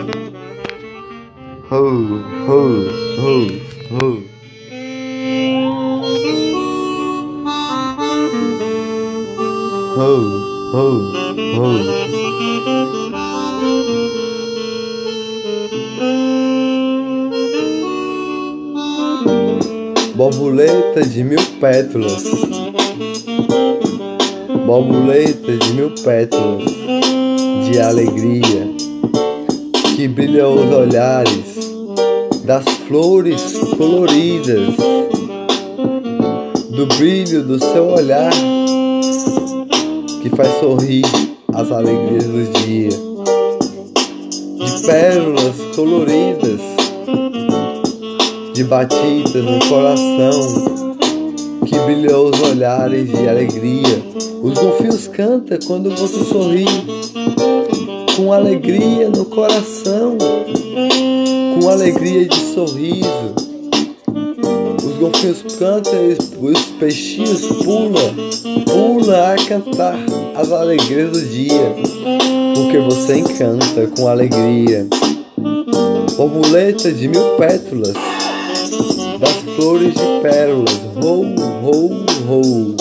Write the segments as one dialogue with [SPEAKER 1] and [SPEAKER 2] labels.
[SPEAKER 1] Ho, ho, ho, ho. Ho, ho, ho. Borboleta de mil pétalas. Borboleta de mil pétalas de alegria que brilha os olhares das flores coloridas, do brilho do seu olhar que faz sorrir as alegrias do dia, de pérolas coloridas, de batidas no coração que brilham os olhares de alegria. Os golfinhos cantam quando você sorri com alegria no coração, com alegria de sorriso. Os golfinhos cantam os peixinhos pulam, pulam a cantar as alegrias do dia, porque você encanta com alegria. Borboleta de mil pétalas, das flores de pérolas, rou, rou, rou,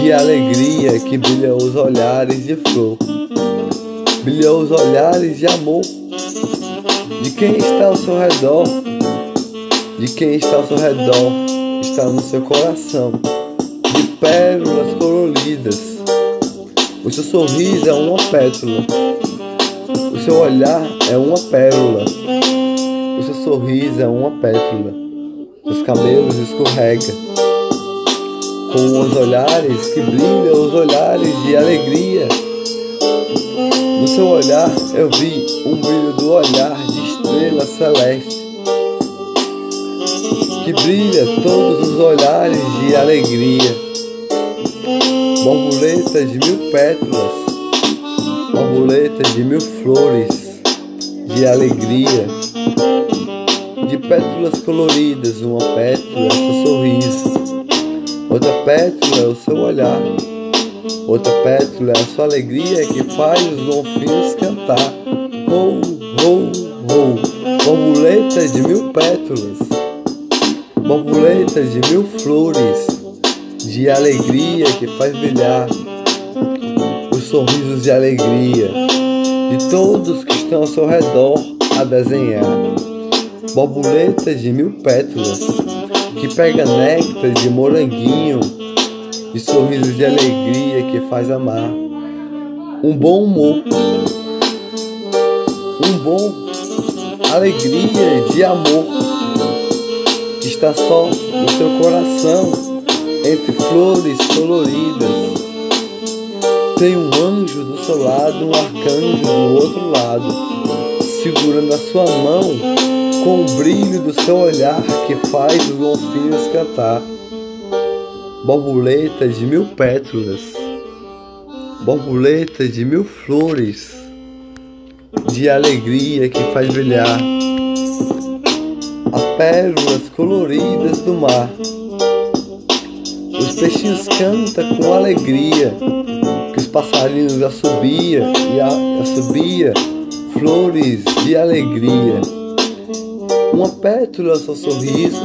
[SPEAKER 1] de alegria que brilha os olhares de flor brilham os olhares de amor de quem está ao seu redor, de quem está ao seu redor, está no seu coração, de pérolas coloridas. O seu sorriso é uma pétala, o seu olhar é uma pérola, o seu sorriso é uma pétala, os cabelos escorregam. Com os olhares que brilham, os olhares de alegria seu olhar eu vi um brilho do olhar de estrela celeste que brilha todos os olhares de alegria. Borboletas de mil pétalas, borboletas de mil flores de alegria, de pétalas coloridas, uma pétala é seu sorriso, outra pétala é o seu olhar. Outra pétala é a sua alegria que faz os golfinhos cantar. Rou, rou, rou, borboleta de mil pétalas, borboleta de mil flores, de alegria que faz brilhar os sorrisos de alegria de todos que estão ao seu redor a desenhar. Borboleta de mil pétalas que pega néctar de moranguinho e sorrisos de alegria que faz amar. Um bom humor, um bom alegria de amor que está só no seu coração, entre flores coloridas. Tem um anjo do seu lado, um arcanjo do outro lado, segurando a sua mão com o brilho do seu olhar que faz os golfinhos cantar borboletas de mil pétalas, borboletas de mil flores, de alegria que faz brilhar as pérolas coloridas do mar. Os peixinhos cantam com alegria, que os passarinhos assobia e assobia flores de alegria. Uma pétala é o seu sorriso,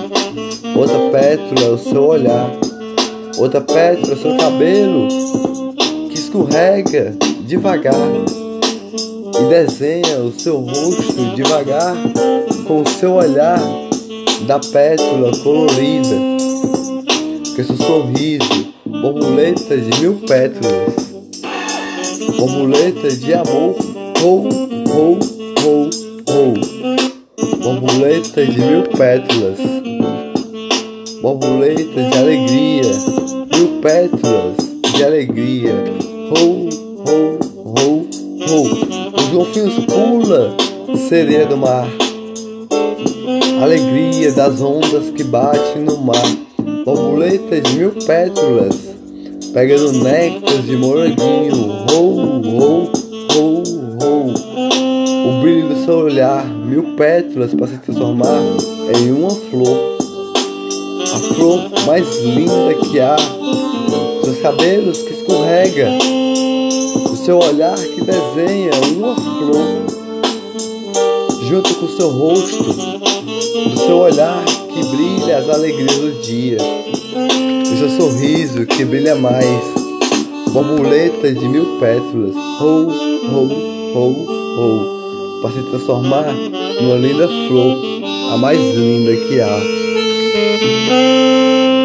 [SPEAKER 1] outra pétala é o seu olhar outra pétala, seu cabelo que escorrega devagar e desenha o seu rosto devagar com o seu olhar da pétala colorida, com seu sorriso, borboleta de mil pétalas, borboleta de amor, rou, rou, rou, rou, borboleta de mil pétalas, borboleta de alegria mil pétalas de alegria. Rou, rou, rou, rou. Os golfinhos pula, sereia do mar. Alegria das ondas que batem no mar. Borboleta de mil pétalas, pegando néctar de moranguinho. Rou, rou, rou, rou. O brilho do seu olhar, mil pétalas para se transformar em uma flor a flor mais linda que há, seus cabelos que escorrega, o seu olhar que desenha uma flor, junto com o seu rosto, do seu olhar que brilha as alegrias do dia, do seu sorriso que brilha mais, borboleta de mil pétalas, rou, rou, rou, rou, para se transformar numa linda flor, a mais linda que há. Thank you.